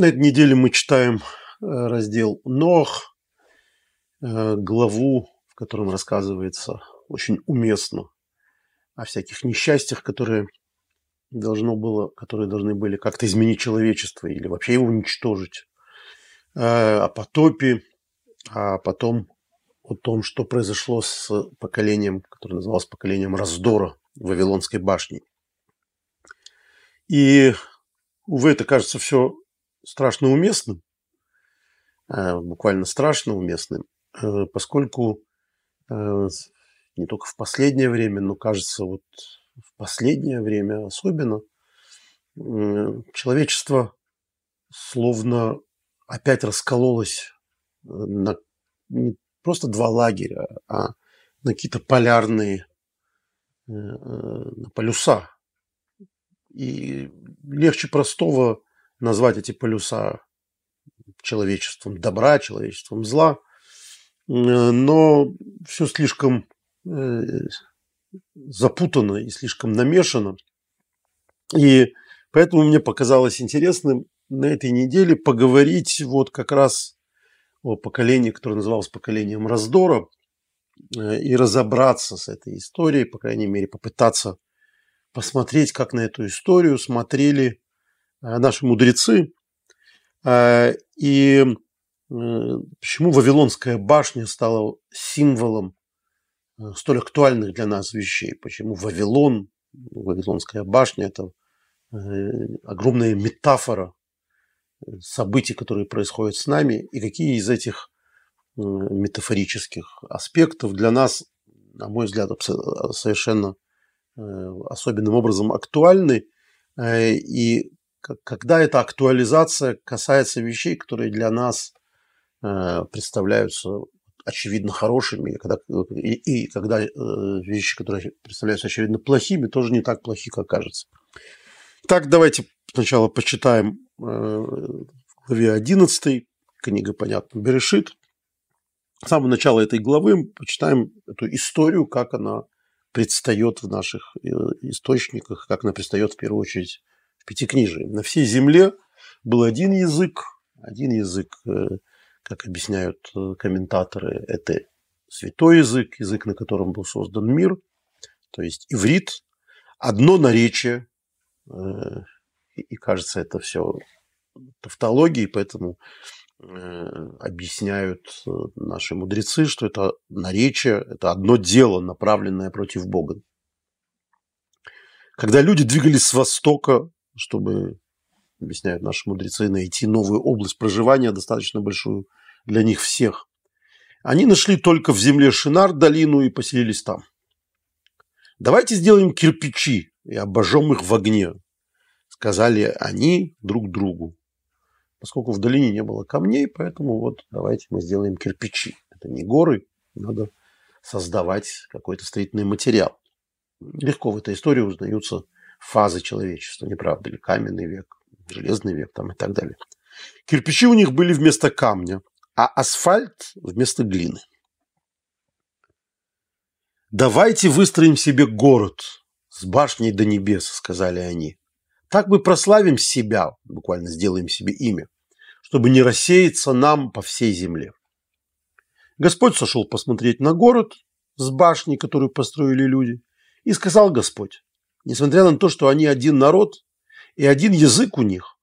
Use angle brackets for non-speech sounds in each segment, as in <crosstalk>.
На этой неделе мы читаем э, раздел Нох, э, главу, в котором рассказывается очень уместно о всяких несчастьях, которые должно было, которые должны были как-то изменить человечество или вообще его уничтожить, э, о потопе, а потом о том, что произошло с поколением, которое называлось поколением раздора Вавилонской башни. И, увы, это кажется все страшно уместным, э, буквально страшно уместным, э, поскольку не только в последнее время, но кажется, вот в последнее время особенно, человечество словно опять раскололось э, на не просто два лагеря, а на какие-то полярные э, э, на полюса. И легче простого назвать эти полюса человечеством добра, человечеством зла, но все слишком запутано и слишком намешано. И поэтому мне показалось интересным на этой неделе поговорить вот как раз о поколении, которое называлось поколением раздора, э, и разобраться с этой историей, по крайней мере, попытаться посмотреть, как на эту историю смотрели э, наши мудрецы, э, и почему Вавилонская башня стала символом Э, столь актуальных для нас вещей. Почему Вавилон, Вавилонская башня – это э, огромная метафора э, событий, которые происходят с нами, и какие из этих метафорических аспектов для нас, на мой взгляд, совершенно особенным образом актуальны. И когда эта актуализация касается вещей, которые для нас представляются очевидно хорошими, и когда, и, и когда э, вещи, которые представляются очевидно плохими, тоже не так плохи, как кажется. Так, давайте сначала почитаем э, в главе 11, книга, понятно, Берешит. С самого начала этой главы почитаем эту историю, как она предстает в наших э, источниках, как она предстает в первую очередь в Пятикнижии. На всей земле был один язык, один язык э, как объясняют э, комментаторы, это святой язык, язык, на котором был создан мир, то есть иврит, одно наречие, э, и кажется, это все тавтологии, поэтому объясняют наши мудрецы, что это наречие, это одно дело, направленное против Бога. Когда люди двигались с востока, чтобы объясняют наши мудрецы, найти новую область проживания, достаточно большую для них всех. Они нашли только в земле Шинар долину и поселились там. Давайте сделаем кирпичи и обожжем их в огне, сказали они друг другу. Поскольку в долине не было камней, поэтому вот давайте мы сделаем кирпичи. Это не горы, надо создавать какой-то строительный материал. Легко в этой истории узнаются фазы человечества, не правда ли? Каменный век, железный век там и так далее. Кирпичи у них были вместо камня, а асфальт вместо глины. «Давайте выстроим себе город с башней до небес», — сказали они. «Так мы прославим себя, буквально сделаем себе имя, чтобы не рассеяться нам по всей земле». Господь сошел посмотреть на город с башней, которую построили люди, и сказал Господь, несмотря на то, что они один народ и один язык у них,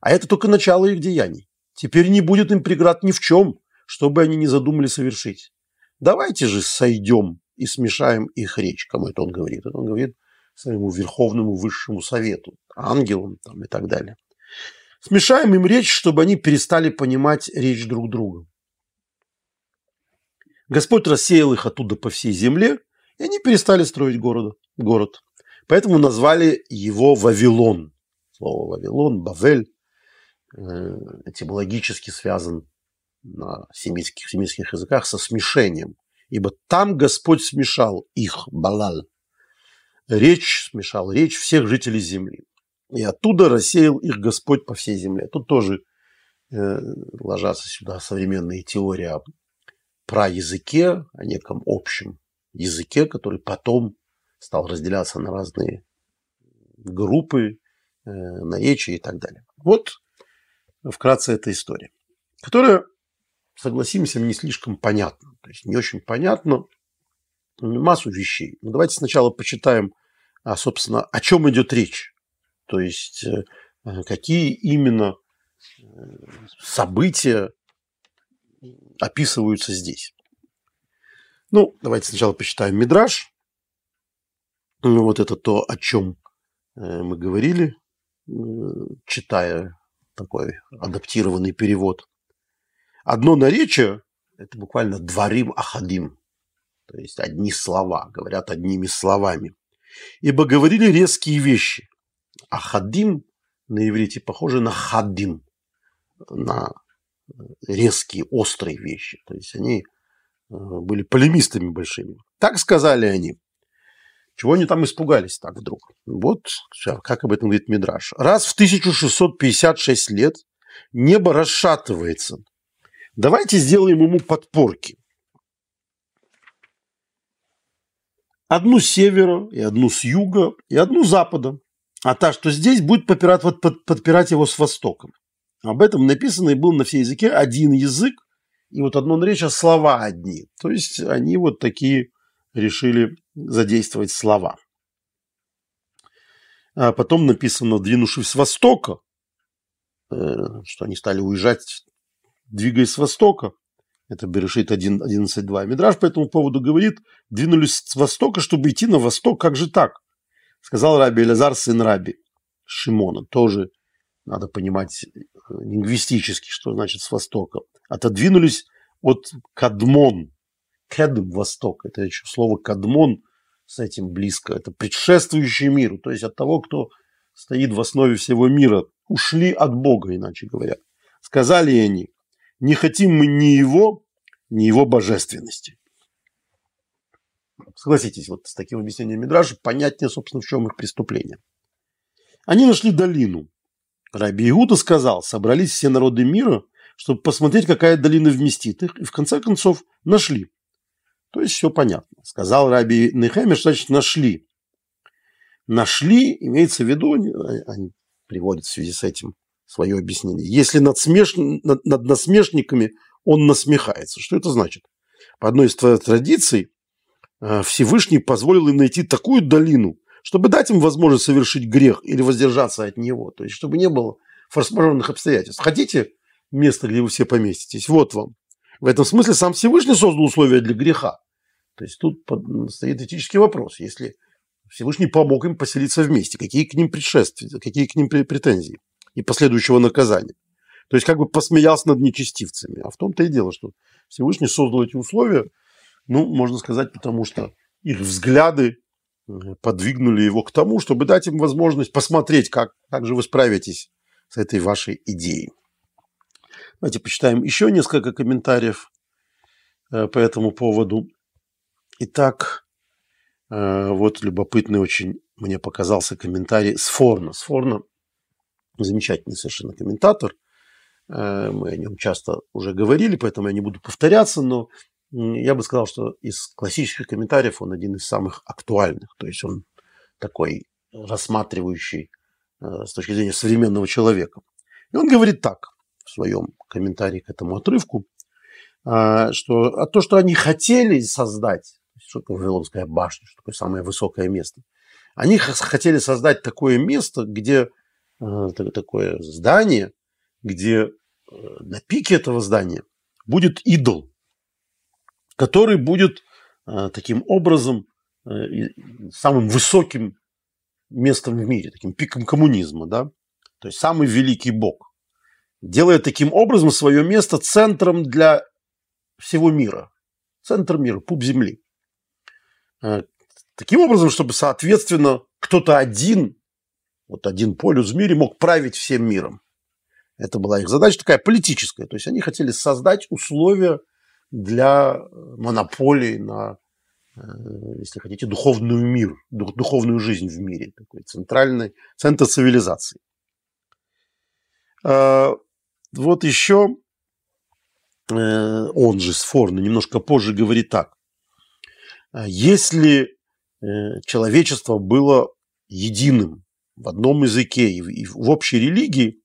а это только начало их деяний. Теперь не будет им преград ни в чем, что бы они ни задумали совершить. Давайте же сойдем и смешаем их речь. Кому это он говорит? Это он говорит своему Верховному Высшему Совету, ангелам там, и так далее. Смешаем им речь, чтобы они перестали понимать речь друг друга. Господь рассеял их оттуда по всей земле, и они перестали строить города, город. Поэтому назвали его Вавилон. Слово Вавилон, Бавель Э, этимологически связан на семитских, семитских языках со смешением. Ибо там Господь смешал их, Балал. Речь смешал, речь всех жителей земли. И оттуда рассеял их Господь по всей земле. Тут тоже э, ложатся сюда современные теории про языке, о неком общем языке, который потом стал разделяться на разные группы, э, наречия и так далее. Вот вкратце эта история, которая, согласимся, не слишком понятна. То есть не очень понятно массу вещей. Но давайте сначала почитаем, а, собственно, о чем идет речь. То есть э, какие именно э, события описываются здесь. Ну, давайте сначала почитаем Мидраж. Ну, вот это то, о чем э, мы говорили, читая такой адаптированный перевод. Одно наречие – это буквально дворим ахадим, то есть одни слова, говорят одними словами. Ибо говорили резкие вещи. Ахадим на иврите похоже на хадим, на резкие, острые вещи. То есть они э, были полемистами большими. Так сказали они. Чего они там испугались так вдруг? Вот как об этом говорит Мидраш. Раз в 1656 лет небо расшатывается. Давайте сделаем ему подпорки. Одну с севера, и одну с юга, и одну с запада. А та, что здесь, будет подпирать, подпирать его с востока. Об этом написано и был на все языке один язык, и вот одно наречие слова одни. То есть они вот такие решили задействовать слова. А потом написано, двинувшись с востока, э, что они стали уезжать, двигаясь с востока. Это Берешит 11.2. Мидраж по этому поводу говорит, двинулись с востока, чтобы идти на восток. Как же так? Сказал Раби Элязар, сын Раби Шимона. Тоже надо понимать э, лингвистически, что значит с востока. Отодвинулись от Кадмон. Кедм – восток. Это еще слово Кадмон с этим близко. Это предшествующий миру. То есть от того, кто стоит в основе всего мира. Ушли от Бога, иначе говоря. Сказали они, не хотим мы ни его, ни его божественности. Согласитесь, вот с таким объяснением Мидраша понятнее, собственно, в чем их преступление. Они нашли долину. Раби Иуда сказал, собрались все народы мира, чтобы посмотреть, какая долина вместит их, и в конце концов нашли. То есть все понятно. Сказал Раби Нехемер, что значит нашли. Нашли, имеется в виду, они приводят в связи с этим свое объяснение. Если над, смеш... над, над насмешниками он насмехается. Что это значит? По одной из традиций э, Всевышний позволил им найти такую долину, чтобы дать им возможность совершить грех или воздержаться от него. То есть, чтобы не было форс-мажорных обстоятельств. Хотите место, где вы все поместитесь? Вот вам. В этом смысле сам Всевышний создал условия для греха. То есть тут стоит этический вопрос. Если Всевышний помог им поселиться вместе, какие к ним предшествия, какие к ним претензии и последующего наказания. То есть как бы посмеялся над нечестивцами. А в том-то и дело, что Всевышний создал эти условия, ну, можно сказать, потому что их взгляды э, подвигнули его к тому, чтобы дать им возможность посмотреть, как, как же вы справитесь с этой вашей идеей. Давайте почитаем еще несколько комментариев э, по этому поводу. Итак, э, вот любопытный очень мне показался комментарий Сфорна. Сфорна – замечательный совершенно комментатор. Э, мы о нем часто уже говорили, поэтому я не буду повторяться, но я бы сказал, что из классических комментариев он один из самых актуальных. То есть он такой рассматривающий с точки зрения современного человека. И он говорит так в своем комментарии к этому отрывку, что а то, что они хотели создать, что такое Вавилонская башня, что такое самое высокое место, они хотели создать такое место, где а, такое здание, где э, на пике этого здания будет идол, который будет а, таким образом э, самым высоким местом в мире, таким пиком коммунизма, да, то есть самый великий бог делая таким образом свое место центром для всего мира. Центр мира, пуп земли. Э, таким образом, чтобы, соответственно, кто-то один, вот один полюс в мире мог править всем миром. Это была их задача такая политическая. То есть они хотели создать условия для монополии на, э, если хотите, духовную мир, духовную жизнь в мире. Такой центральный центр цивилизации. Э, вот еще э, он же Сфорно немножко позже говорит так. «А если э, человечество было единым в одном языке и в общей религии,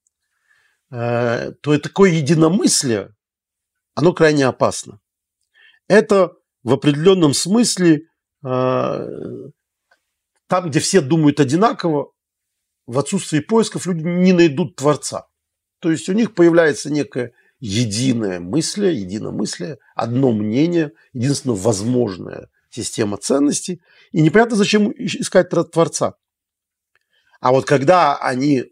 э, то такое единомыслие, оно крайне опасно. Это в определенном смысле э, там, где все думают одинаково, в отсутствии поисков люди не найдут Творца. То есть у них появляется некое единое мысль, единомыслие, одно мнение, единственно возможная система ценностей. И непонятно, зачем искать Творца. А вот когда они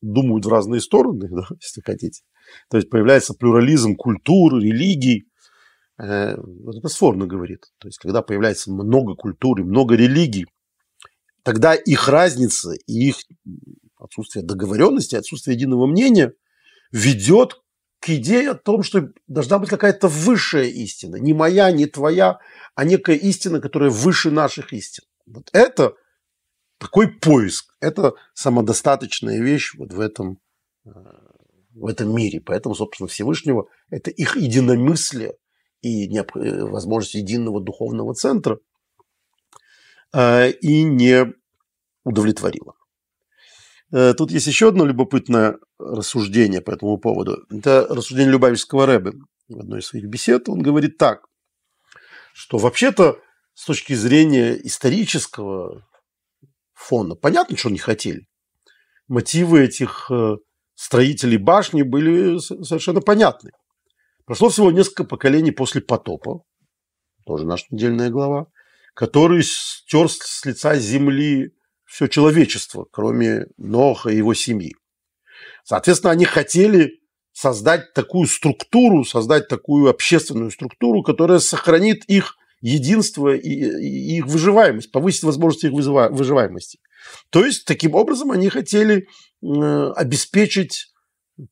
думают в разные стороны, <laughs> да, если хотите, то есть появляется плюрализм культур, религий, э, вот это Сфорно говорит. То есть когда появляется много культур и много религий, тогда их разница и их отсутствие договоренности, отсутствие единого мнения ведет к идее о том, что должна быть какая-то высшая истина. Не моя, не твоя, а некая истина, которая выше наших истин. Вот это такой поиск. Это самодостаточная вещь вот в этом, э, в этом мире. Поэтому, собственно, Всевышнего – это их единомыслие и возможность единого духовного центра э, и не удовлетворило. Э, тут есть еще одно любопытное рассуждение по этому поводу. Это рассуждение Любавичского Рэбе. В одной из своих бесед он говорит так, что вообще-то с точки зрения исторического фона понятно, что они хотели. Мотивы этих э, строителей башни были совершенно понятны. Прошло всего несколько поколений после потопа, тоже наша недельная глава, который стер с лица земли все человечество, кроме Ноха и его семьи. Соответственно, они хотели создать такую структуру, создать такую общественную структуру, которая сохранит их единство и, и их выживаемость, повысит возможность их выживаемости. То есть, таким образом, они хотели э, обеспечить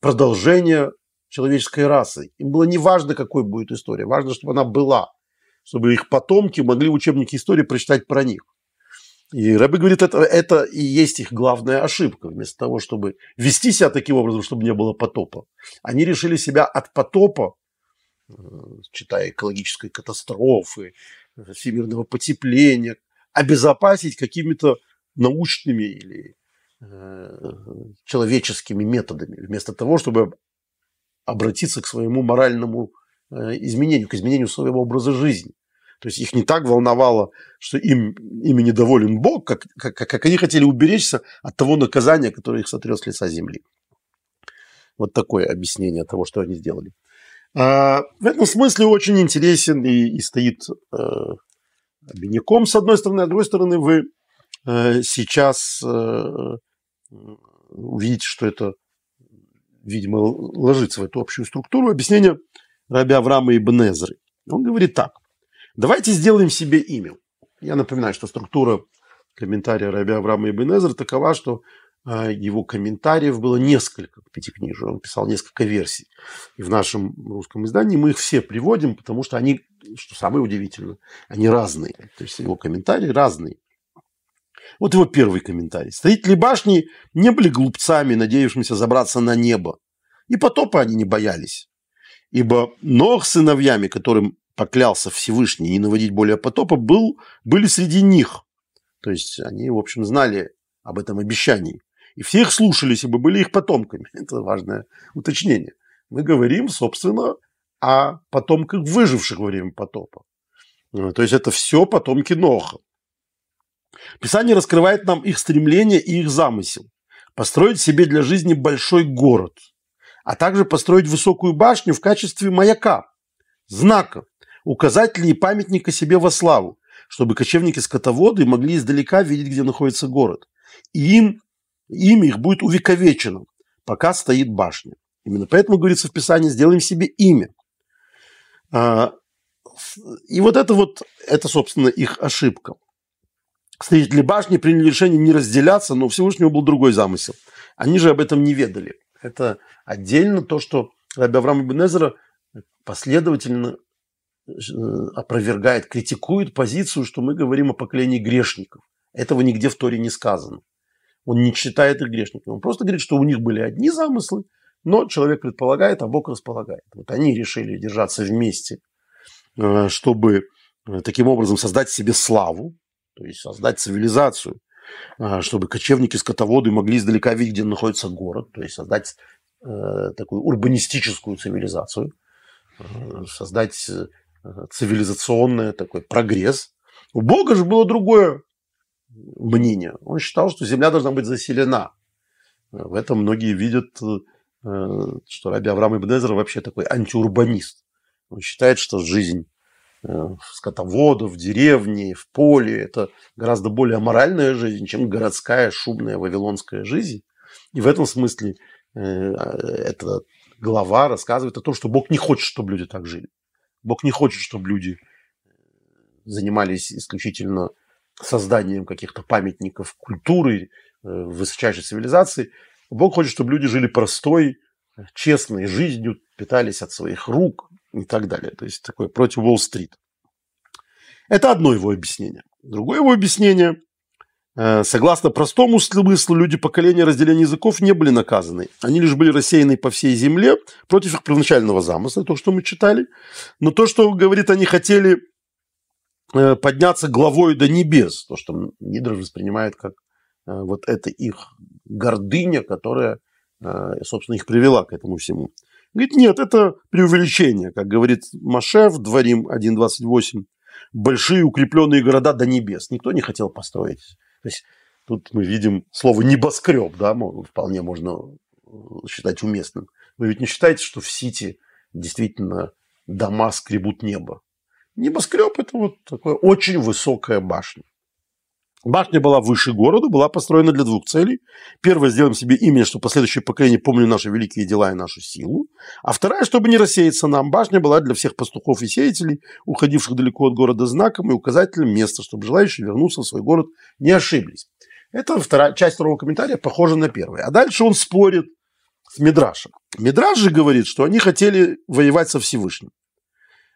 продолжение человеческой расы. Им было не важно, какой будет история, важно, чтобы она была, чтобы их потомки могли в учебнике истории прочитать про них. И Рэбби говорит, это, это и есть их главная ошибка. Вместо того, чтобы вести себя таким образом, чтобы не было потопа, они решили себя от потопа, э, читая экологической катастрофы, всемирного потепления, обезопасить какими-то научными или э, человеческими методами, вместо того, чтобы обратиться к своему моральному э, изменению, к изменению своего образа жизни. То есть их не так волновало, что им, ими недоволен Бог, как, как, как они хотели уберечься от того наказания, которое их сотрет с лица земли. Вот такое объяснение того, что они сделали. А, в этом смысле очень интересен и, и стоит э, обиняком, с одной стороны, а с другой стороны, вы э, сейчас э, увидите, что это, видимо, ложится в эту общую структуру. Объяснение Раби Авраама и Бнезры. Он говорит так. Давайте сделаем себе имя. Я напоминаю, что структура комментария Раби Авраама Ибн Эзер такова, что а, его комментариев было несколько к Пятикнижию. Он писал несколько версий. И в нашем русском издании мы их все приводим, потому что они, что самое удивительное, они разные. То есть его комментарии разные. Вот его первый комментарий. Строители башни не были глупцами, надеявшимися забраться на небо. И потопа они не боялись. Ибо Нох сыновьями, которым поклялся Всевышний не наводить более потопа, был, были среди них. То есть они, в общем, знали об этом обещании. И все их слушались, ибо были их потомками. <laughs> Это важное уточнение. Мы говорим, собственно, о потомках выживших во время потопа. Э, то есть это все потомки Ноха. Писание раскрывает нам их стремление и их замысел. Построить себе для жизни большой город, а также построить высокую башню в качестве маяка, знака, указателей и памятника себе во славу, чтобы кочевники-скотоводы могли издалека видеть, где находится город. И им, имя их будет увековечено, пока стоит башня. Именно поэтому говорится в Писании, сделаем себе имя. А, и вот это вот, это, собственно, их ошибка. Строители башни приняли решение не разделяться, но у Всевышнего был другой замысел. Они же об этом не ведали. Это отдельно то, что Раби Авраам Ибн последовательно опровергает, критикует позицию, что мы говорим о поколении грешников. Этого нигде в Торе не сказано. Он не считает их грешниками. Он просто говорит, что у них были одни замыслы, но человек предполагает, а Бог располагает. Вот они решили держаться вместе, э, чтобы э, таким образом создать себе славу, то есть создать цивилизацию, чтобы кочевники, скотоводы могли издалека видеть, где находится город, то есть создать э, такую урбанистическую цивилизацию, э, создать э, цивилизационный такой прогресс. У Бога же было другое мнение. Он считал, что земля должна быть заселена. В этом многие видят, что Раби Авраам Ибн вообще такой антиурбанист. Он считает, что жизнь скотоводов в деревне, в поле – это гораздо более аморальная жизнь, чем городская шумная вавилонская жизнь. И в этом смысле э, эта глава рассказывает о том, что Бог не хочет, чтобы люди так жили. Бог не хочет, чтобы люди занимались исключительно созданием каких-то памятников культуры, э, высочайшей цивилизации. Бог хочет, чтобы люди жили простой, честной жизнью, питались от своих рук и так далее. То есть такое против Уолл-стрит. Это одно его объяснение. Другое его объяснение согласно простому смыслу, люди поколения разделения языков не были наказаны. Они лишь были рассеяны по всей земле против их первоначального замысла, то, что мы читали. Но то, что, говорит, они хотели э, подняться главой до небес, то, что Мидраш воспринимает как э, вот это их гордыня, которая, собственно, их привела к этому всему. Говорит, нет, это преувеличение, как говорит Машев, Дворим 1.28, большие укрепленные города до небес. Никто не хотел построить то есть тут мы видим слово небоскреб, да, вполне можно э, считать уместным. Вы ведь не считаете, что в Сити действительно дома скребут небо? Небоскреб – это вот такая очень высокая башня. Башня была выше города, была построена для двух целей. Первое, сделаем себе имя, чтобы последующее поколение помнили наши великие дела и нашу силу. А вторая, чтобы не рассеяться нам, башня была для всех пастухов и сеятелей, уходивших далеко от города знаком и указателем места, чтобы желающие вернуться в свой город не ошиблись. Это вторая, часть второго комментария похожа на первый. А дальше он спорит с Мидрашем. Мидраш же говорит, что они хотели воевать со Всевышним.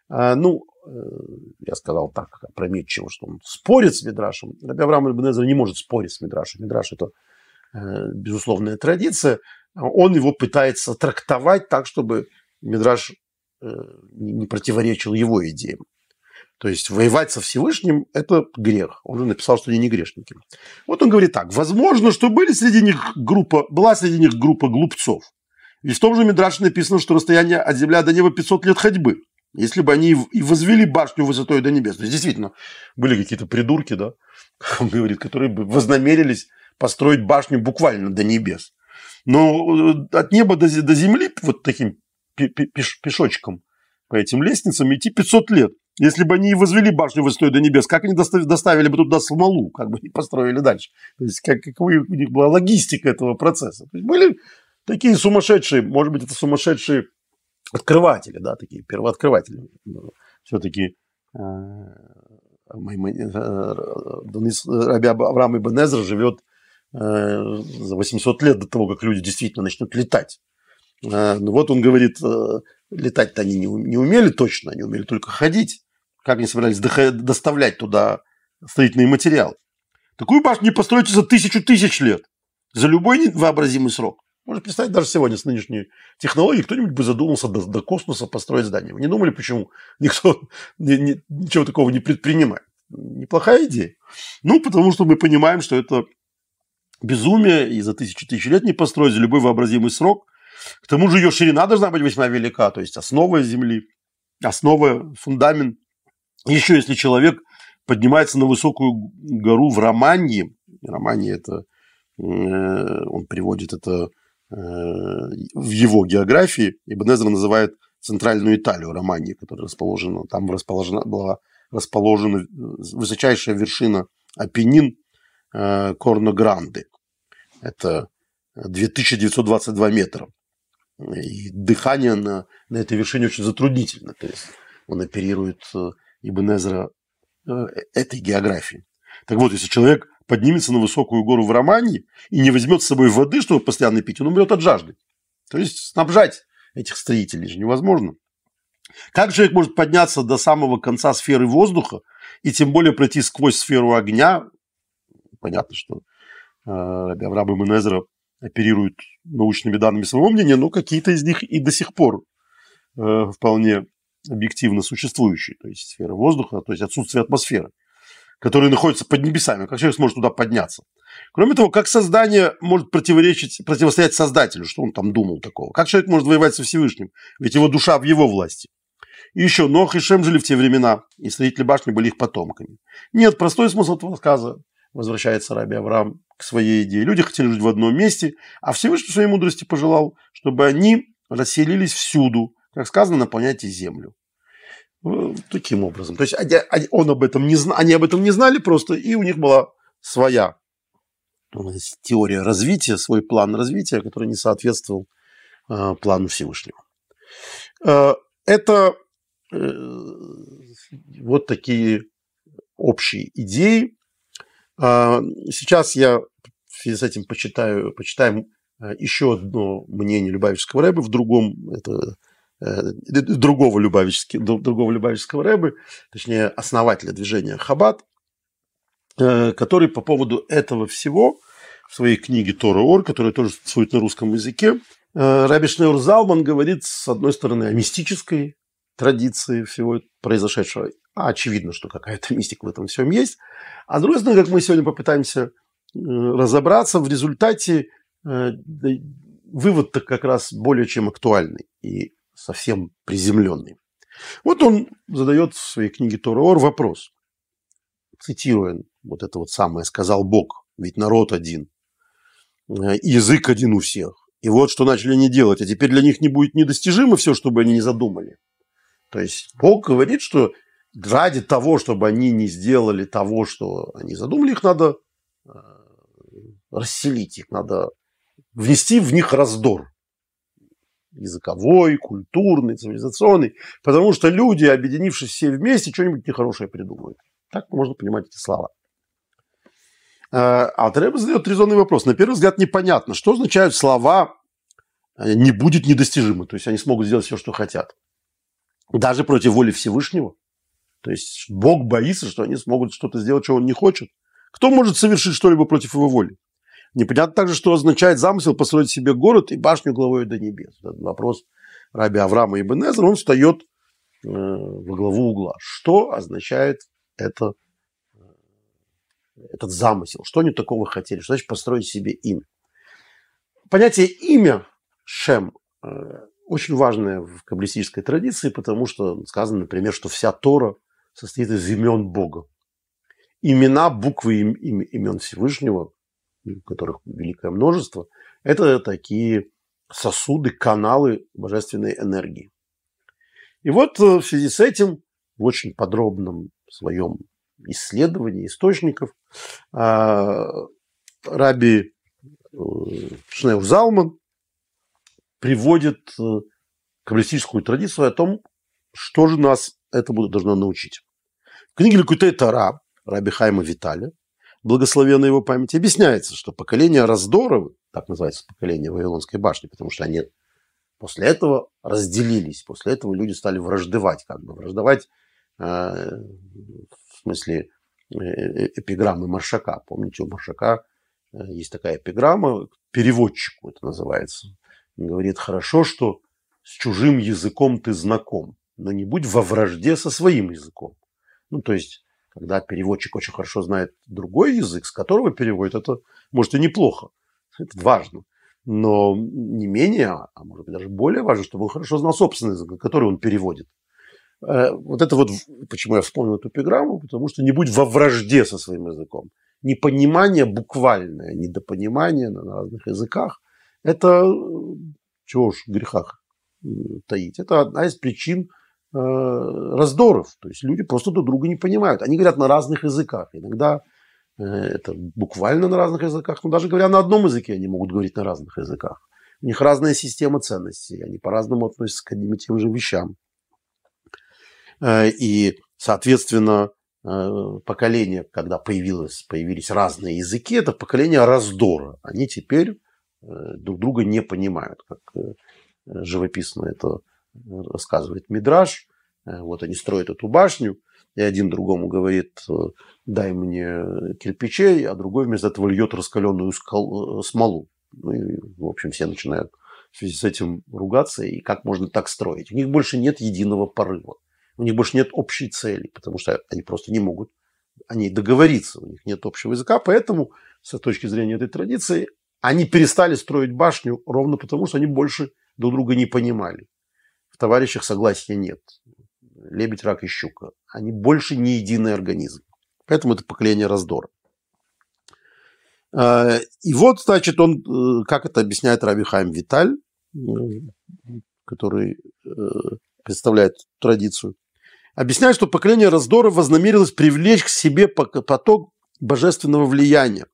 А, ну, я сказал так опрометчиво, что он спорит с Мидрашем. Раби Авраам Ибн не может спорить с Мидрашем. Мидраш – это э, безусловная традиция. Он его пытается трактовать так, чтобы Мидраш э, не противоречил его идеям. То есть воевать со Всевышним – это грех. Он же написал, что они не грешники. Вот он говорит так. Возможно, что были среди них группа, была среди них группа глупцов. Ведь в том же Мидраше написано, что расстояние от земля до неба 500 лет ходьбы – если бы они и возвели башню высотой до небес, то есть действительно были какие-то придурки, да, <laughs> он говорит, которые бы вознамерились построить башню буквально до небес. Но э, от неба до, до земли вот таким пеш, пешочком по этим лестницам идти 500 лет. Если бы они и возвели башню высотой до небес, как они доставили бы туда смолу, как бы и построили дальше? То есть, как, какой у них была логистика этого процесса? То есть, были такие сумасшедшие, может быть, это сумасшедшие открыватели, да, такие первооткрыватели. Все-таки э, э, Раби Авраам Ибн Эзра живет э, за 800 лет до того, как люди действительно начнут летать. Ну вот он говорит, летать-то они не умели точно, они умели только ходить. Как они собирались доставлять туда строительные материалы? Такую башню не построите за тысячу тысяч лет, за любой вообразимый срок. Можно представить, даже сегодня с нынешней технологией кто-нибудь бы задумался до, до космоса построить здание. Вы не думали, почему никто <laughs> ни, ни, ничего такого не предпринимает? Неплохая идея. Ну, потому что мы понимаем, что это безумие, и за тысячу тысяч лет не построить за любой вообразимый срок. К тому же ее ширина должна быть весьма велика, то есть основа Земли, основа, фундамент. Еще если человек поднимается на высокую гору в Романии, Романии это, э, он приводит это в его географии Эзра называет центральную Италию, Романию, которая расположена, там расположена, была расположена высочайшая вершина Апеннин э, Корно-Гранде. Это 2922 метра. И дыхание на, на этой вершине очень затруднительно. То есть он оперирует э, Ибн Эзра э, этой географией. Так вот, если человек поднимется на высокую гору в Романии и не возьмет с собой воды, чтобы постоянно пить, он умрет от жажды. То есть снабжать этих строителей же невозможно. Как человек может подняться до самого конца сферы воздуха и тем более пройти сквозь сферу огня? Понятно, что э, Авраам Менезера оперирует научными данными своего мнения, но какие-то из них и до сих пор э, вполне объективно существующие. То есть сфера воздуха, то есть отсутствие атмосферы. Который находится под небесами. Как человек сможет туда подняться? Кроме того, как создание может противоречить, противостоять Создателю? Что он там думал такого? Как человек может воевать со Всевышним? Ведь его душа в его власти. И еще, Нох и Шем жили в те времена, и строители башни были их потомками. Нет, простой смысл этого рассказа. Возвращается Раби Авраам к своей идее. Люди хотели жить в одном месте, а Всевышний своей мудрости пожелал, чтобы они расселились всюду, как сказано, наполняйте землю. Таким образом. То есть он об этом не зна... они об этом не знали просто, и у них была своя теория развития, свой план развития, который не соответствовал э, плану Всевышнего. Э, это э, вот такие общие идеи. Э, сейчас я в связи с этим почитаю, почитаем э, еще одно мнение Любавического Рэба в другом, это э, другого Любавического, другого Любавического Рэбы, точнее, основателя движения Хаббат, Э, который по поводу этого всего в своей книге Тора Ор, которая тоже существует на русском языке, э, Раби Шнeur Залман говорит, с одной стороны, о мистической традиции всего произошедшего. А очевидно, что какая-то <laughs> мистика в этом всем есть. А с другой стороны, как мы сегодня попытаемся э, разобраться, в результате вывод-то как раз более чем актуальный и совсем приземленный. Вот он задает в своей книге Тора Ор вопрос, цитируя вот это вот самое сказал Бог, ведь народ один, э, язык один у всех. И вот что начали они делать, а теперь для них не будет недостижимо все, что бы они не задумали. То есть Бог говорит, что ради того, чтобы они не сделали того, что они задумали, их надо э, расселить, их надо внести в них раздор языковой, культурный, цивилизационный, потому что люди, объединившись все вместе, что-нибудь нехорошее придумают. Так можно понимать эти слова. Э, а Рэбе задает резонный вопрос. На первый взгляд непонятно, что означают слова э, «не будет недостижимо», то есть они смогут сделать все, что хотят. Даже против воли Всевышнего. То есть Бог боится, что они смогут что-то сделать, чего он не хочет. Кто может совершить что-либо против его воли? Непонятно также, что означает замысел построить себе город и башню главой до небес. Этот вопрос раби Авраама и Бенезра, он встает э, во главу угла. Что означает это этот замысел, что они такого хотели, что значит построить себе имя. Понятие имя Шем э, очень важное в каббалистической традиции, потому что сказано, например, что вся Тора состоит из имен Бога. Имена, буквы им, им, имен Всевышнего, которых великое множество, это такие сосуды, каналы божественной энергии. И вот э, в связи с этим в очень подробном своем исследований, источников. А, Раби э, Шнеур Залман приводит э, каббалистическую традицию о том, что же нас этому должно научить. В книге Ликутей Тара Раби Хайма Виталя, благословенная его память, объясняется, что поколение раздора, так называется поколение Вавилонской башни, потому что они после этого разделились, после этого люди стали враждовать, как бы враждовать э, в смысле э, э, эпиграммы Маршака. Помните, у Маршака э, есть такая эпиграмма, переводчику это называется. Он говорит, хорошо, что с чужим языком ты знаком, но не будь во вражде со своим языком. Ну, то есть, когда переводчик очень хорошо знает другой язык, с которого переводит, это может и неплохо. Это важно. Но не менее, а может быть даже более важно, чтобы он хорошо знал собственный язык, который он переводит. Э, вот это вот, почему я вспомнил эту эпиграмму, потому что не будь во вражде со своим языком. Непонимание буквальное, недопонимание на разных языках, это, чего уж в грехах таить, это одна из причин э, раздоров. То есть люди просто друг друга не понимают. Они говорят на разных языках. Иногда э, это буквально на разных языках, но даже говоря на одном языке, они могут говорить на разных языках. У них разная система ценностей, они по-разному относятся к одним и тем же вещам. Э, и, соответственно, э, поколение, когда появилось, появились разные языки, это поколение раздора. Они теперь э, друг друга не понимают, как живописно это рассказывает Мидраж. Вот они строят эту башню, и один другому говорит, дай мне кирпичей, а другой вместо этого льет раскаленную смолу. Ну и, в общем, все начинают в связи с этим ругаться, и как можно так строить. У них больше нет единого порыва. У них больше нет общей цели, потому что они просто не могут о ней договориться, у них нет общего языка, поэтому с точки зрения этой традиции они перестали строить башню ровно потому, что они больше друг друга не понимали. В товарищах согласия нет. Лебедь, рак и щука. Они больше не единый организм. Поэтому это поколение раздора. А, и вот, значит, он, э, как это объясняет Раби Хайм Виталь, э, который э, представляет традицию, объясняет, что поколение раздора вознамерилось привлечь к себе поток божественного влияния,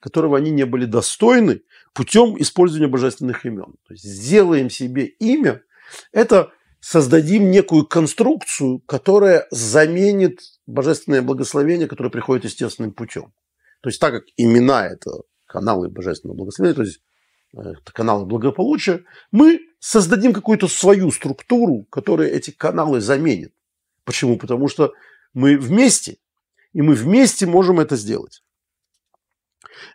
которого они не были достойны путем использования божественных имен. То есть сделаем себе имя, это создадим некую конструкцию, которая заменит божественное благословение, которое приходит естественным путем. То есть так как имена – это каналы божественного благословения, то есть э, это каналы благополучия, мы создадим какую-то свою структуру, которая эти каналы заменит. Почему? Потому что мы вместе, и мы вместе можем это сделать.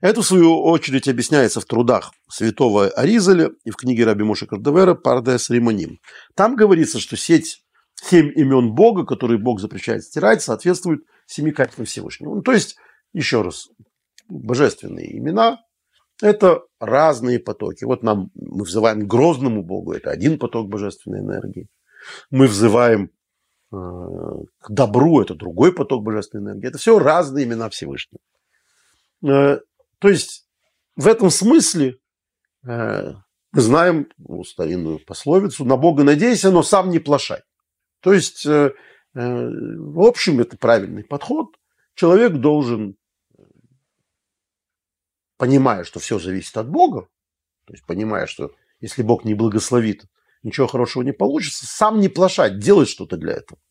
Это, в свою очередь, объясняется в трудах святого Аризаля и в книге Раби Моши Кардевера «Пардес Римоним». Там говорится, что сеть семь имен Бога, которые Бог запрещает стирать, соответствуют семи качествам Всевышнего. Ну, то есть еще раз, божественные имена – это разные потоки. Вот нам мы взываем к грозному Богу, это один поток божественной энергии. Мы взываем э, к добру, это другой поток божественной энергии. Это все разные имена Всевышнего. Э, то есть в этом смысле э, мы знаем ну, старинную пословицу «на Бога надейся, но сам не плашай». То есть, э, э, в общем, это правильный подход. Человек должен понимая, что все зависит от Бога, то есть понимая, что если Бог не благословит, ничего хорошего не получится, сам не плашать, делать что-то для этого.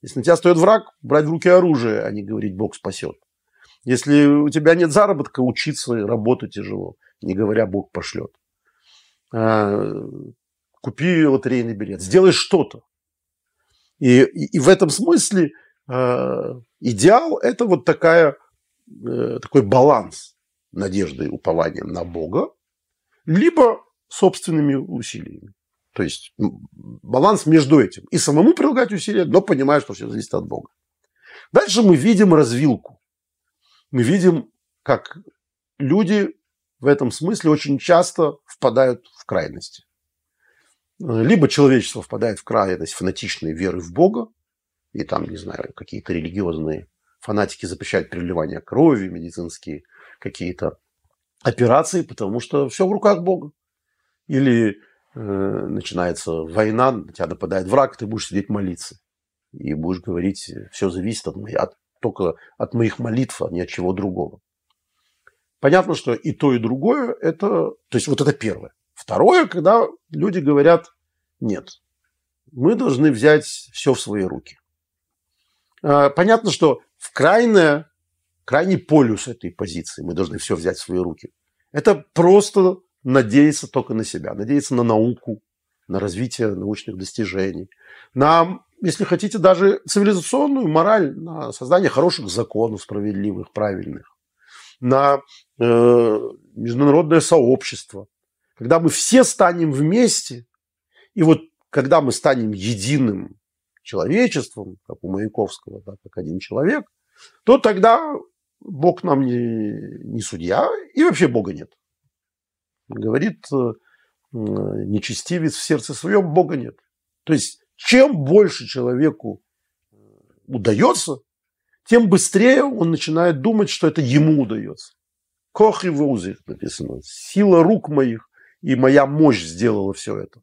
Если на тебя стоит враг, брать в руки оружие, а не говорить «Бог спасет». Если у тебя нет заработка, учиться и работать тяжело, не говоря «Бог пошлет». А, купи лотерейный билет, сделай что-то. И, и, и в этом смысле э, идеал – это вот такая, э, такой баланс надеждой, упованием на Бога, либо собственными усилиями. То есть баланс между этим. И самому прилагать усилия, но понимая, что все зависит от Бога. Дальше мы видим развилку. Мы видим, как люди в этом смысле очень часто впадают в крайности. Либо человечество впадает в крайность фанатичной веры в Бога, и там, не знаю, какие-то религиозные фанатики запрещают переливание крови, медицинские какие-то операции, потому что все в руках Бога. Или э, начинается война, на тебя нападает враг, ты будешь сидеть молиться. И будешь говорить, все зависит от, от, только от моих молитв, а не от чего другого. Понятно, что и то, и другое, это, то есть вот это первое. Второе, когда люди говорят, нет, мы должны взять все в свои руки. А, понятно, что в крайнее крайний полюс этой позиции. Мы должны все взять в свои руки. Это просто надеяться только на себя, надеяться на науку, на развитие научных достижений, на, если хотите, даже цивилизационную мораль, на создание хороших законов, справедливых, правильных, на э, международное сообщество. Когда мы все станем вместе, и вот когда мы станем единым человечеством, как у Маяковского, да, как один человек, то тогда Бог нам не, не судья, и вообще Бога нет. Говорит э, нечестивец в сердце своем, Бога нет. То есть, чем больше человеку э, удается, тем быстрее он начинает думать, что это ему удается. Кох и воузи написано. Сила рук моих и моя мощь сделала все это.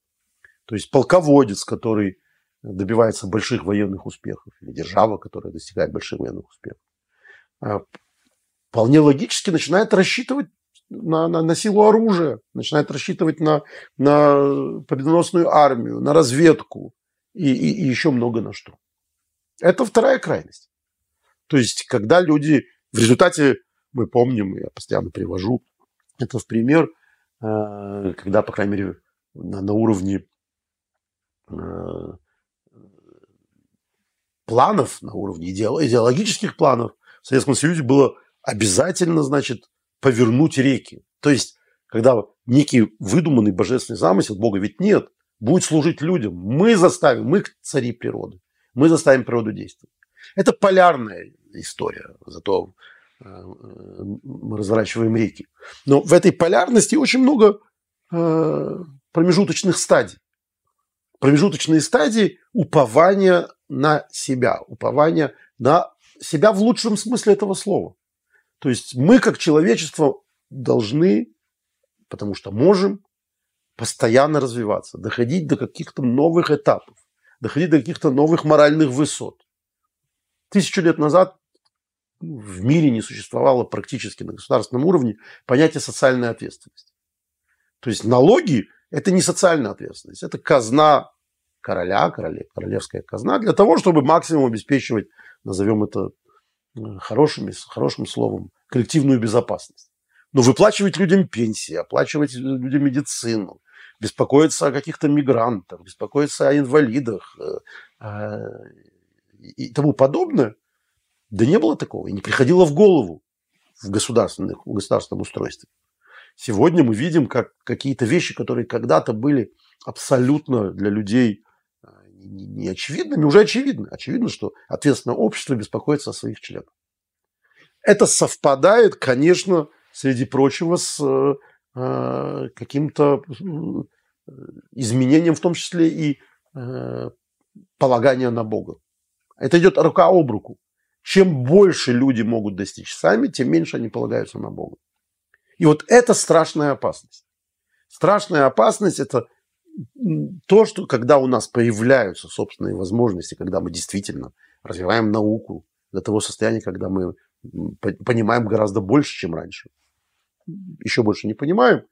То есть полководец, который добивается больших военных успехов, или держава, которая достигает больших военных успехов. А вполне логически начинает рассчитывать на, на, на силу оружия, начинает рассчитывать на, на победоносную армию, на разведку и, и, и еще много на что. Это вторая крайность. То есть, когда люди в результате, мы помним, я постоянно привожу это в пример, э, когда, по крайней мере, на, на уровне э, планов, на уровне идеологических планов в Советском Союзе было обязательно, значит, повернуть реки. То есть, когда некий выдуманный божественный замысел, Бога ведь нет, будет служить людям. Мы заставим, мы цари природы, мы заставим природу действовать. Это полярная история. Зато э, мы разворачиваем реки. Но в этой полярности очень много промежуточных стадий. Промежуточные стадии упования на себя, упования на себя в лучшем смысле этого слова. То есть мы, как человечество, должны, потому что можем, постоянно развиваться, доходить до каких-то новых этапов, доходить до каких-то новых моральных высот. Тысячу лет назад в мире не существовало практически на государственном уровне понятия социальной ответственности. То есть налоги – это не социальная ответственность, это казна короля, короле, королевская казна, для того, чтобы максимум обеспечивать, назовем это э, хорошим, хорошим словом, коллективную безопасность. Но выплачивать людям пенсии, оплачивать людям медицину, беспокоиться о каких-то мигрантах, беспокоиться о инвалидах э, э, и тому подобное, да не было такого, и не приходило в голову в, государственных, в государственном устройстве. Сегодня мы видим, как какие-то вещи, которые когда-то были абсолютно для людей э, не очевидными, уже очевидны. Очевидно, что ответственное общество беспокоится о своих членах. Это совпадает, конечно, среди прочего, с Э, каким-то э, изменением, в том числе и э, полагания на Бога. Это идет рука об руку. Чем больше люди могут достичь сами, тем меньше они полагаются на Бога. И вот это страшная опасность. Страшная опасность – это то, что когда у нас появляются собственные возможности, когда мы действительно развиваем науку до того состояния, когда мы понимаем гораздо больше, чем раньше, еще больше не понимаем,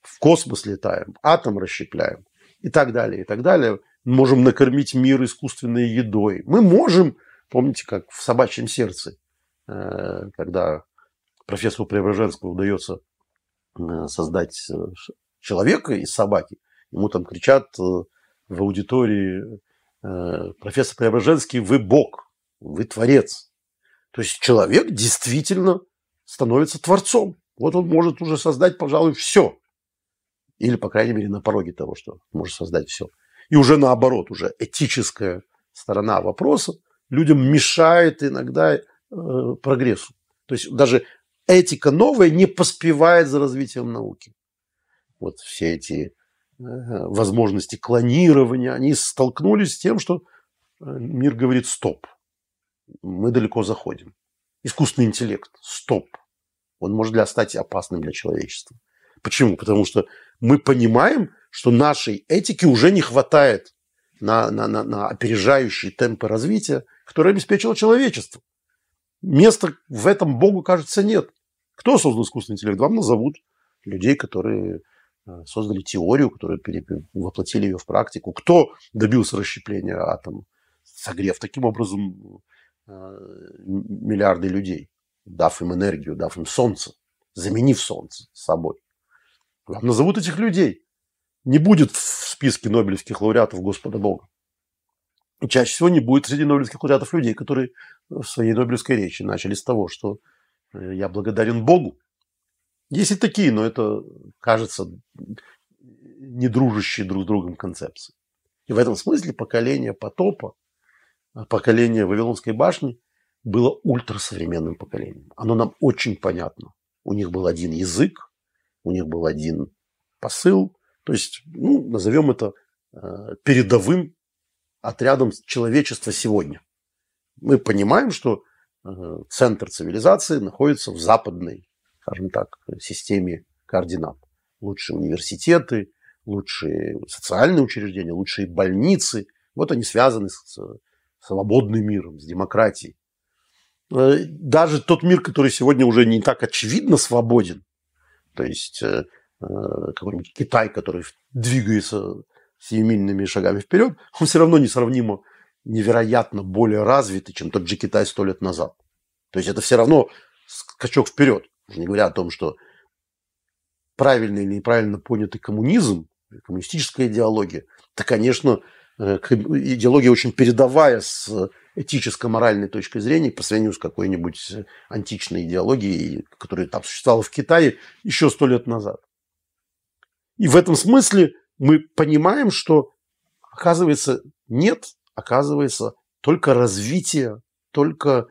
в космос летаем, атом расщепляем и так далее, и так далее. Можем накормить мир искусственной едой. Мы можем, помните, как в «Собачьем сердце», э, когда профессору Преображенскому удается э, создать э, человека из собаки, ему там кричат в аудитории профессор Преображенский, вы Бог, вы Творец. То есть человек действительно становится Творцом. Вот он может уже создать, пожалуй, все. Или, по крайней мере, на пороге того, что может создать все. И уже наоборот, уже этическая сторона вопроса людям мешает иногда э, прогрессу. То есть даже этика новая не поспевает за развитием науки. Вот все эти э, возможности клонирования, они столкнулись с тем, что э, мир говорит «стоп». Мы далеко заходим. Искусственный интеллект – стоп он может для стать опасным для человечества. Почему? Потому что мы понимаем, что нашей этики уже не хватает на, на, на, на опережающие темпы развития, которые обеспечило человечество. Места в этом Богу, кажется, нет. Кто создал искусственный интеллект? Вам назовут людей, которые э, создали теорию, которые воплотили ее в практику. Кто добился расщепления атома, согрев таким образом э, миллиарды людей дав им энергию, дав им солнце, заменив солнце собой. Вам назовут этих людей. Не будет в списке нобелевских лауреатов Господа Бога. И чаще всего не будет среди нобелевских лауреатов людей, которые в своей нобелевской речи начали с того, что э, я благодарен Богу. Есть и такие, но это, кажется, не дружащие друг с другом концепции. И в этом смысле поколение потопа, поколение Вавилонской башни было ультрасовременным поколением. Оно нам очень понятно. У них был один язык, у них был один посыл. То есть, ну, назовем это э, передовым отрядом человечества сегодня. Мы понимаем, что э, центр цивилизации находится в западной, скажем так, системе координат. Лучшие университеты, лучшие социальные учреждения, лучшие больницы. Вот они связаны с свободным миром, с демократией. Э, даже тот мир, который сегодня уже не так очевидно свободен, то есть э, э, какой-нибудь Китай, который двигается семимильными шагами вперед, он все равно несравнимо невероятно более развитый, чем тот же Китай сто лет назад. То есть это все равно скачок вперед. Уже не говоря о том, что правильно или неправильно понятый коммунизм, коммунистическая идеология, это, конечно, идеология очень передовая с этическо-моральной точки зрения по сравнению с какой-нибудь античной идеологией, которая там существовала в Китае еще сто лет назад. И в этом смысле мы понимаем, что, оказывается, нет, оказывается, только развитие, только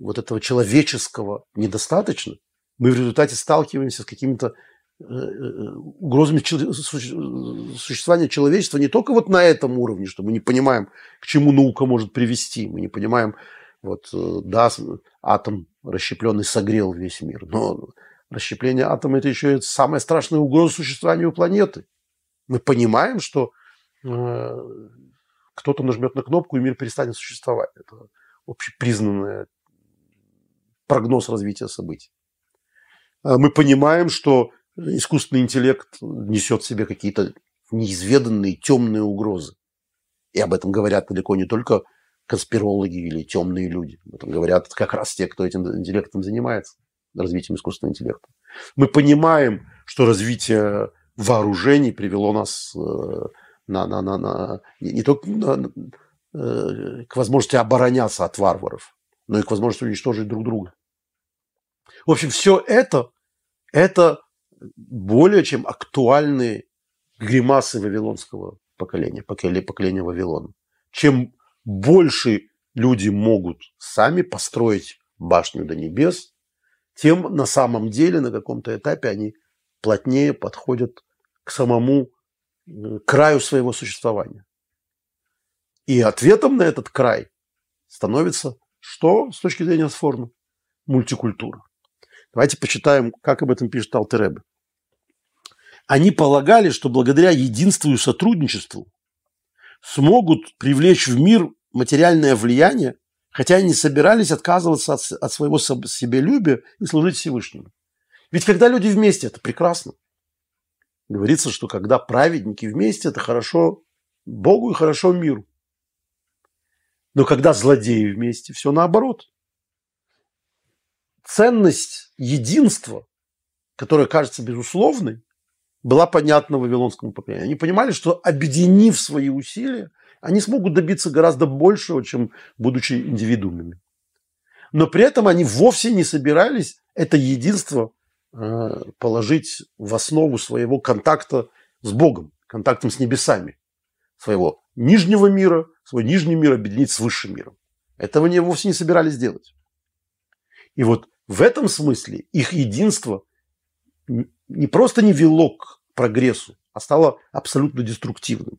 вот этого человеческого недостаточно, мы в результате сталкиваемся с какими-то э, э, угрозами существования человечества не только вот на этом уровне, что мы не понимаем, к чему наука может привести, мы не понимаем, вот, э, да, атом расщепленный согрел весь мир, но расщепление атома – это еще и самая страшная угроза существованию планеты. Мы понимаем, что э, кто-то нажмет на кнопку, и мир перестанет существовать. Это общепризнанный прогноз развития событий. А мы понимаем, что искусственный интеллект несет в себе какие-то неизведанные темные угрозы. И об этом говорят далеко не только конспирологи или темные люди. Об этом говорят как раз те, кто этим интеллектом занимается, развитием искусственного интеллекта. Мы понимаем, что развитие вооружений привело нас э, на, на, на, на, не только на, э, к возможности обороняться от варваров, но и к возможности уничтожить друг друга. В общем, все это, это более чем актуальные гримасы вавилонского поколения, поколения, поколения Вавилона. Чем больше люди могут сами построить башню до небес, тем на самом деле на каком-то этапе они плотнее подходят к самому краю своего существования. И ответом на этот край становится что с точки зрения сформы? Мультикультура. Давайте почитаем, как об этом пишет Алтеребе. Они полагали, что благодаря единству и сотрудничеству смогут привлечь в мир материальное влияние, хотя они собирались отказываться от, от своего себелюбия и служить Всевышнему. Ведь когда люди вместе, это прекрасно. Говорится, что когда праведники вместе, это хорошо Богу и хорошо миру. Но когда злодеи вместе, все наоборот ценность единства, которая кажется безусловной, была понятна вавилонскому поколению. Они понимали, что объединив свои усилия, они смогут добиться гораздо большего, чем будучи индивидуумами. Но при этом они вовсе не собирались это единство э, положить в основу своего контакта с Богом, контактом с небесами, своего нижнего мира, свой нижний мир объединить с высшим миром. Этого они вовсе не собирались делать. И вот в этом смысле их единство не просто не вело к прогрессу, а стало абсолютно деструктивным.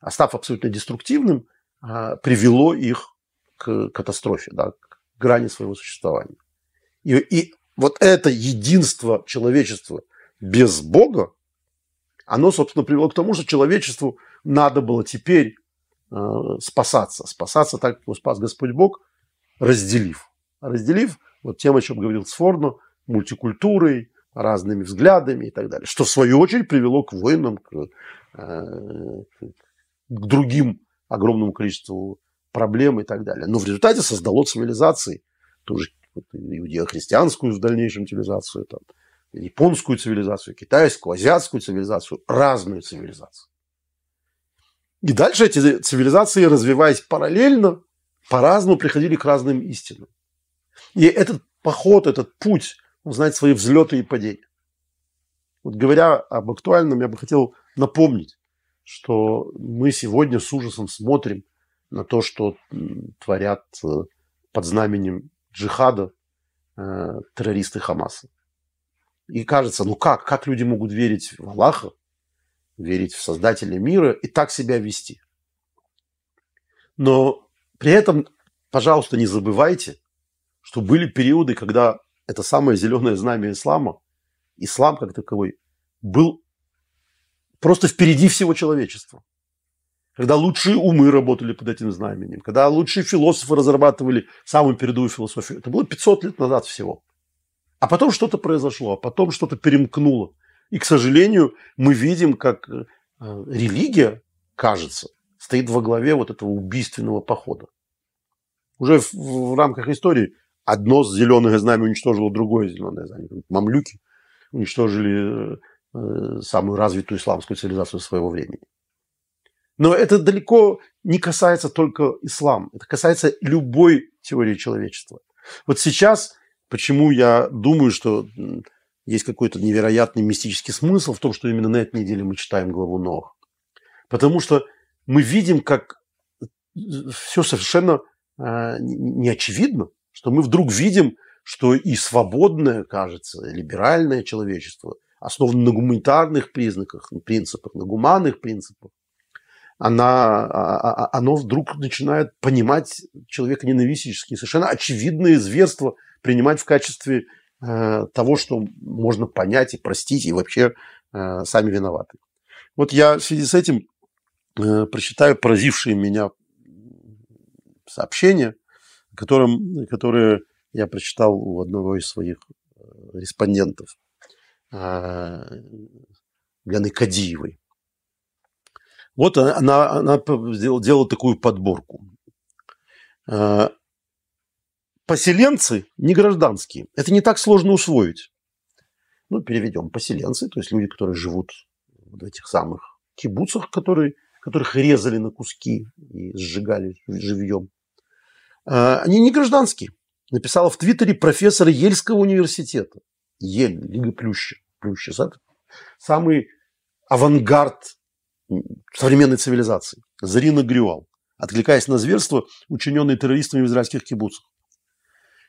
А став абсолютно деструктивным, а, привело их к катастрофе, да, к грани своего существования. И, и вот это единство человечества без Бога, оно, собственно, привело к тому, что человечеству надо было теперь э, спасаться. Спасаться так, как спас Господь Бог, разделив. Разделив вот тем, о чем говорил Сфорно, мультикультурой, разными взглядами и так далее. Что в свою очередь привело к войнам, к, э, к другим огромному количеству проблем и так далее. Но в результате создало цивилизации, тоже иудео-христианскую в дальнейшем цивилизацию, там, японскую цивилизацию, китайскую, азиатскую цивилизацию, разную цивилизацию. И дальше эти цивилизации, развиваясь параллельно, по-разному приходили к разным истинам. И этот поход, этот путь, он знает свои взлеты и падения. Вот говоря об актуальном, я бы хотел напомнить, что мы сегодня с ужасом смотрим на то, что творят э, под знаменем джихада э, террористы Хамаса. И кажется, ну как, как люди могут верить в Аллаха, верить в Создателя мира и так себя вести? Но при этом, пожалуйста, не забывайте, что были периоды, когда это самое зеленое знамя ислама, ислам как таковой, был просто впереди всего человечества. Когда лучшие умы работали под этим знаменем, когда лучшие философы разрабатывали самую передовую философию. Это было 500 лет назад всего. А потом что-то произошло, а потом что-то перемкнуло. И, к сожалению, мы видим, как э, религия, кажется, стоит во главе вот этого убийственного похода. Уже в, в рамках истории одно зеленое знамя уничтожило другое зеленое знамя. Мамлюки уничтожили э, самую развитую исламскую цивилизацию своего времени. Но это далеко не касается только ислама. Это касается любой теории человечества. Вот сейчас, почему я думаю, что есть какой-то невероятный мистический смысл в том, что именно на этой неделе мы читаем главу Нох. Потому что мы видим, как все совершенно э, не очевидно, что мы вдруг видим, что и свободное, кажется, либеральное человечество, основано на гуманитарных признаках, на принципах, на гуманных принципах, она, а, а, а, оно вдруг начинает понимать человека ненавистические, совершенно очевидные зверства принимать в качестве э, того, что можно понять и простить, и вообще э, сами виноваты. Вот я в связи с этим э, прочитаю поразившие меня сообщения, которым, которые я прочитал у одного из своих э, респондентов, э, Лены Кадиевой. Вот она, она сделала, делала такую подборку. Э, поселенцы не гражданские. Это не так сложно усвоить. Ну, переведем. Поселенцы, то есть люди, которые живут в этих самых кибуцах, которые, которых резали на куски и сжигали живьем. Они не гражданские написала в Твиттере профессор Ельского университета. Ель, Лига Плюща. Плюща самый авангард современной цивилизации. Зарина Грюал, откликаясь на зверство, учиненные террористами в израильских кибуцах.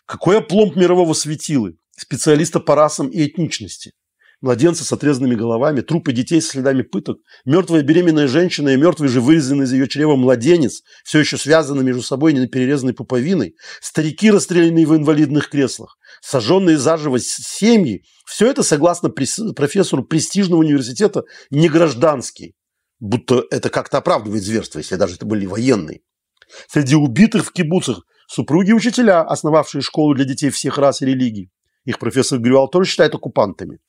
Какой опломб мирового светилы, специалиста по расам и этничности младенцы с отрезанными головами, трупы детей с следами пыток, мертвая беременная женщина и мертвый же вырезанный из ее чрева младенец, все еще связаны между собой не перерезанной пуповиной, старики, расстрелянные в инвалидных креслах, сожженные заживо семьи, все это, согласно профессору престижного университета, не гражданские, будто это как-то оправдывает зверство, если даже это были военные. Среди убитых в кибуцах супруги учителя, основавшие школу для детей всех рас и религий. Их профессор Грюал тоже считает оккупантами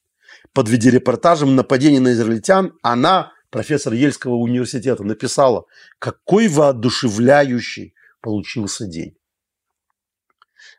под видеорепортажем нападения на израильтян она, профессор Ельского университета, написала, какой воодушевляющий получился день.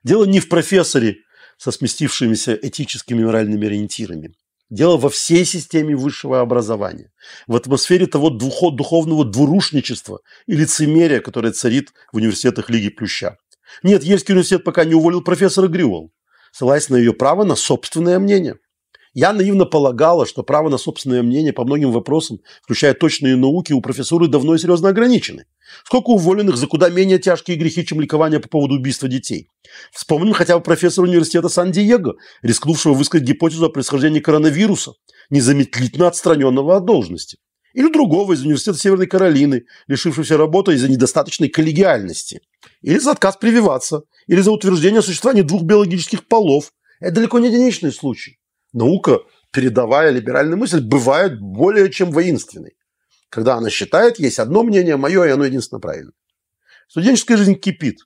Дело не в профессоре со сместившимися этическими и моральными ориентирами. Дело во всей системе высшего образования, в атмосфере того духовного двурушничества и лицемерия, которое царит в университетах Лиги Плюща. Нет, Ельский университет пока не уволил профессора Грювал, ссылаясь на ее право на собственное мнение – я наивно полагала, что право на собственное мнение по многим вопросам, включая точные науки, у профессуры давно и серьезно ограничены. Сколько уволенных за куда менее тяжкие грехи, чем ликование по поводу убийства детей. Вспомним хотя бы профессора университета Сан-Диего, рискнувшего высказать гипотезу о происхождении коронавируса, незамедлительно отстраненного от должности. Или другого из университета Северной Каролины, лишившегося работы из-за недостаточной коллегиальности. Или за отказ прививаться. Или за утверждение о существовании двух биологических полов. Это далеко не единичный случай наука, передавая либеральную мысль, бывает более чем воинственной. Когда она считает, есть одно мнение, мое, и оно единственно правильно. Студенческая жизнь кипит.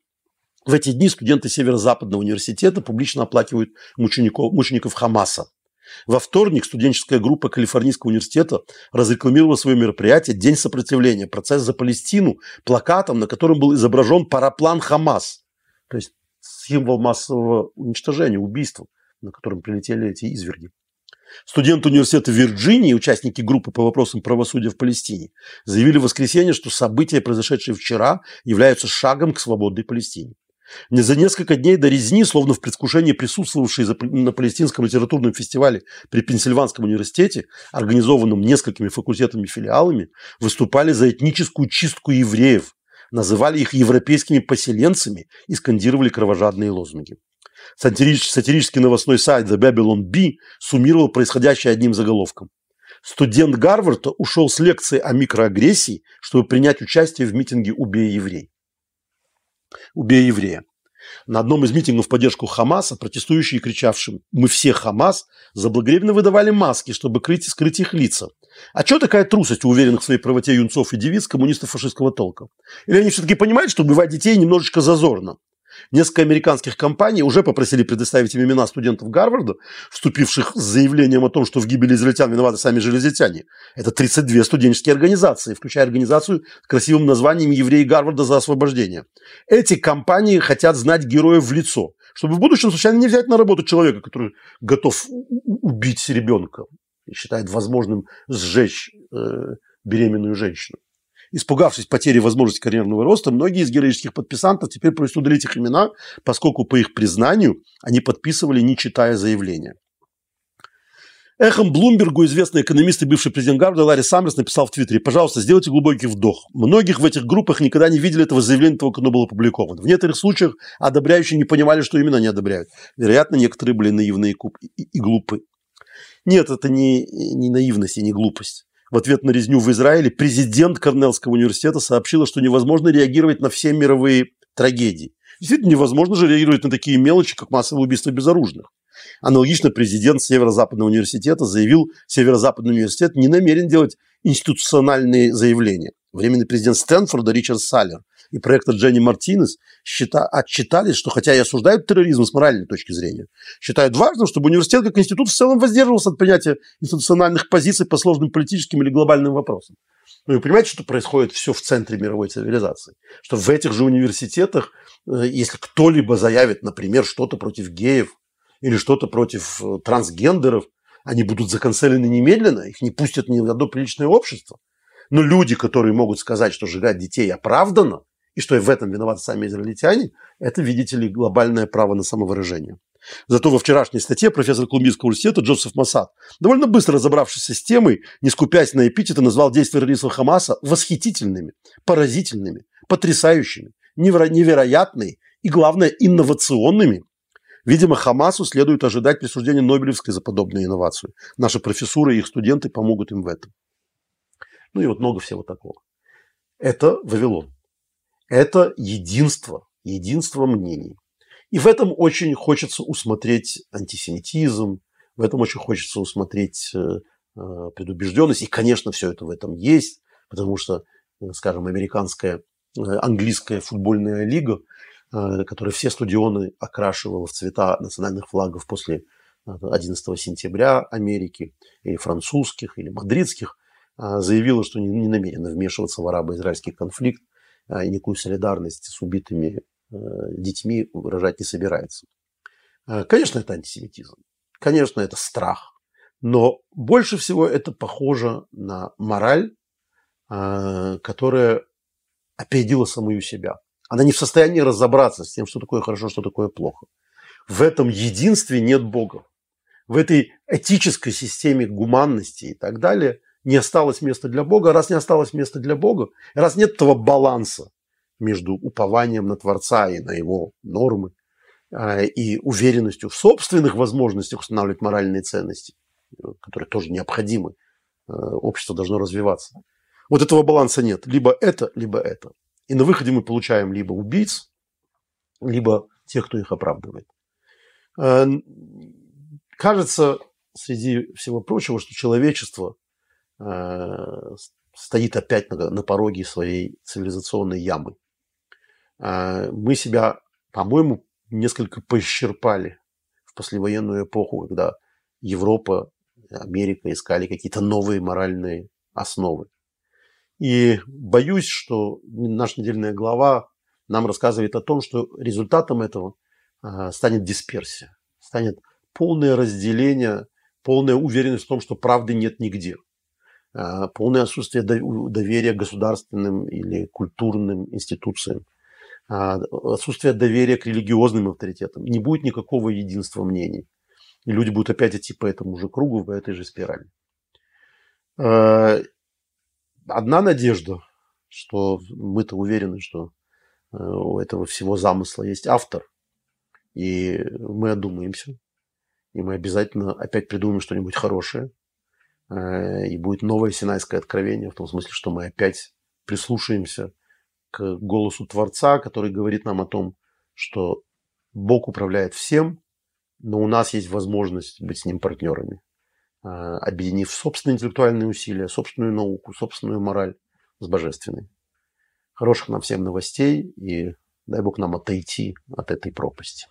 В эти дни студенты Северо-Западного университета публично оплакивают мучеников, мучеников Хамаса. Во вторник студенческая группа Калифорнийского университета разрекламировала свое мероприятие «День сопротивления. Процесс за Палестину» плакатом, на котором был изображен параплан Хамас. То есть символ массового уничтожения, убийства на котором прилетели эти изверги. Студенты университета Вирджинии, участники группы по вопросам правосудия в Палестине, заявили в воскресенье, что события, произошедшие вчера, являются шагом к свободной Палестине. Не за несколько дней до резни, словно в предвкушении присутствовавшие на Палестинском литературном фестивале при Пенсильванском университете, организованном несколькими факультетами и филиалами, выступали за этническую чистку евреев, называли их европейскими поселенцами и скандировали кровожадные лозунги. Сатирический, сатирический новостной сайт The Babylon Bee суммировал происходящее одним заголовком. Студент Гарварда ушел с лекции о микроагрессии, чтобы принять участие в митинге «Убей еврей». «Убей еврея». На одном из митингов в поддержку Хамаса протестующие, кричавшим «Мы все Хамас!» заблаговременно выдавали маски, чтобы крыть и скрыть их лица. А что такая трусость у уверенных в своей правоте юнцов и девиц коммунистов фашистского толка? Или они все-таки понимают, что убивать детей немножечко зазорно? Несколько американских компаний уже попросили предоставить им имена студентов Гарварда, вступивших с заявлением о том, что в гибели израильтян виноваты сами железятяне. Это 32 студенческие организации, включая организацию с красивым названием «Евреи Гарварда за освобождение». Эти компании хотят знать героев в лицо, чтобы в будущем случайно не взять на работу человека, который готов убить ребенка и считает возможным сжечь э, беременную женщину. Испугавшись потери возможности карьерного роста, многие из героических подписантов теперь просят удалить их имена, поскольку, по их признанию, они подписывали, не читая заявления. Эхом Блумбергу известный экономист и бывший президент Гарварда Ларри Саммерс написал в Твиттере, пожалуйста, сделайте глубокий вдох. Многих в этих группах никогда не видели этого заявления, как оно было опубликовано. В некоторых случаях одобряющие не понимали, что именно они одобряют. Вероятно, некоторые были наивны и, и, и глупы. Нет, это не, не наивность и не глупость. В ответ на резню в Израиле президент Корнеллского университета сообщила, что невозможно реагировать на все мировые трагедии. Действительно, невозможно же реагировать на такие мелочи, как массовое убийство безоружных. Аналогично президент Северо-Западного университета заявил, Северо-Западный университет не намерен делать институциональные заявления. Временный президент Стэнфорда Ричард Саллер и проекта Дженни Мартинес счита, отчитались, что хотя и осуждают терроризм с моральной точки зрения, считают важным, чтобы университет как институт в целом воздерживался от принятия институциональных позиций по сложным политическим или глобальным вопросам. Ну, вы понимаете, что происходит все в центре мировой цивилизации? Что в этих же университетах, э, если кто-либо заявит, например, что-то против геев, или что-то против э, трансгендеров, они будут заканцелены немедленно, их не пустят ни в одно приличное общество. Но люди, которые могут сказать, что сжигать детей оправдано, и что в этом виноваты сами израильтяне, это, видите ли, глобальное право на самовыражение. Зато во вчерашней статье профессор Колумбийского университета Джозеф Масад, довольно быстро разобравшись с темой, не скупясь на эпитеты, назвал действия террористов Хамаса восхитительными, поразительными, потрясающими, невероятными и, главное, инновационными Видимо, Хамасу следует ожидать присуждения Нобелевской за подобную инновацию. Наши профессуры и их студенты помогут им в этом. Ну и вот много всего такого. Это Вавилон. Это единство, единство мнений. И в этом очень хочется усмотреть антисемитизм, в этом очень хочется усмотреть э, э, предубежденность. И, конечно, все это в этом есть, потому что, э, скажем, американская, английская футбольная лига – которая все стадионы окрашивала в цвета национальных флагов после 11 э, сентября Америки, или французских, или мадридских, заявила, что не намерена вмешиваться в арабо-израильский конфликт никакую солидарность с убитыми детьми выражать не собирается. Конечно, это антисемитизм. Конечно, это страх. Но больше всего это похоже на мораль, которая опередила самую себя. Она не в состоянии разобраться с тем, что такое хорошо, что такое плохо. В этом единстве нет Бога. В этой этической системе гуманности и так далее не осталось места для Бога. Раз не осталось места для Бога, раз нет этого баланса между упованием на Творца и на его нормы а, и уверенностью в собственных возможностях устанавливать моральные ценности, которые тоже необходимы, а, общество должно развиваться. Вот этого баланса нет. Либо это, либо это. И на выходе мы получаем либо убийц, либо тех, кто их оправдывает. Э, кажется, среди всего прочего, что человечество э, стоит опять на, на пороге своей цивилизационной ямы. Э, мы себя, по-моему, несколько поисчерпали в послевоенную эпоху, когда Европа, Америка искали какие-то новые моральные основы. И боюсь, что наша недельная глава нам рассказывает о том, что результатом этого а, станет дисперсия, станет полное разделение, полная уверенность в том, что правды нет нигде, полное отсутствие доверия государственным или культурным институциям, а, отсутствие доверия к религиозным авторитетам. Не будет никакого единства мнений. И люди будут опять идти по этому же кругу, по этой же спирали одна надежда, что мы-то уверены, что э, у этого всего замысла есть автор. И мы одумаемся. И мы обязательно опять придумаем что-нибудь хорошее. Э, и будет новое Синайское откровение, в том смысле, что мы опять прислушаемся к голосу Творца, который говорит нам о том, что Бог управляет всем, но у нас есть возможность быть с Ним партнерами. А, объединив собственные интеллектуальные усилия, собственную науку, собственную мораль с божественной. Хороших нам всем новостей и дай Бог нам отойти от этой пропасти.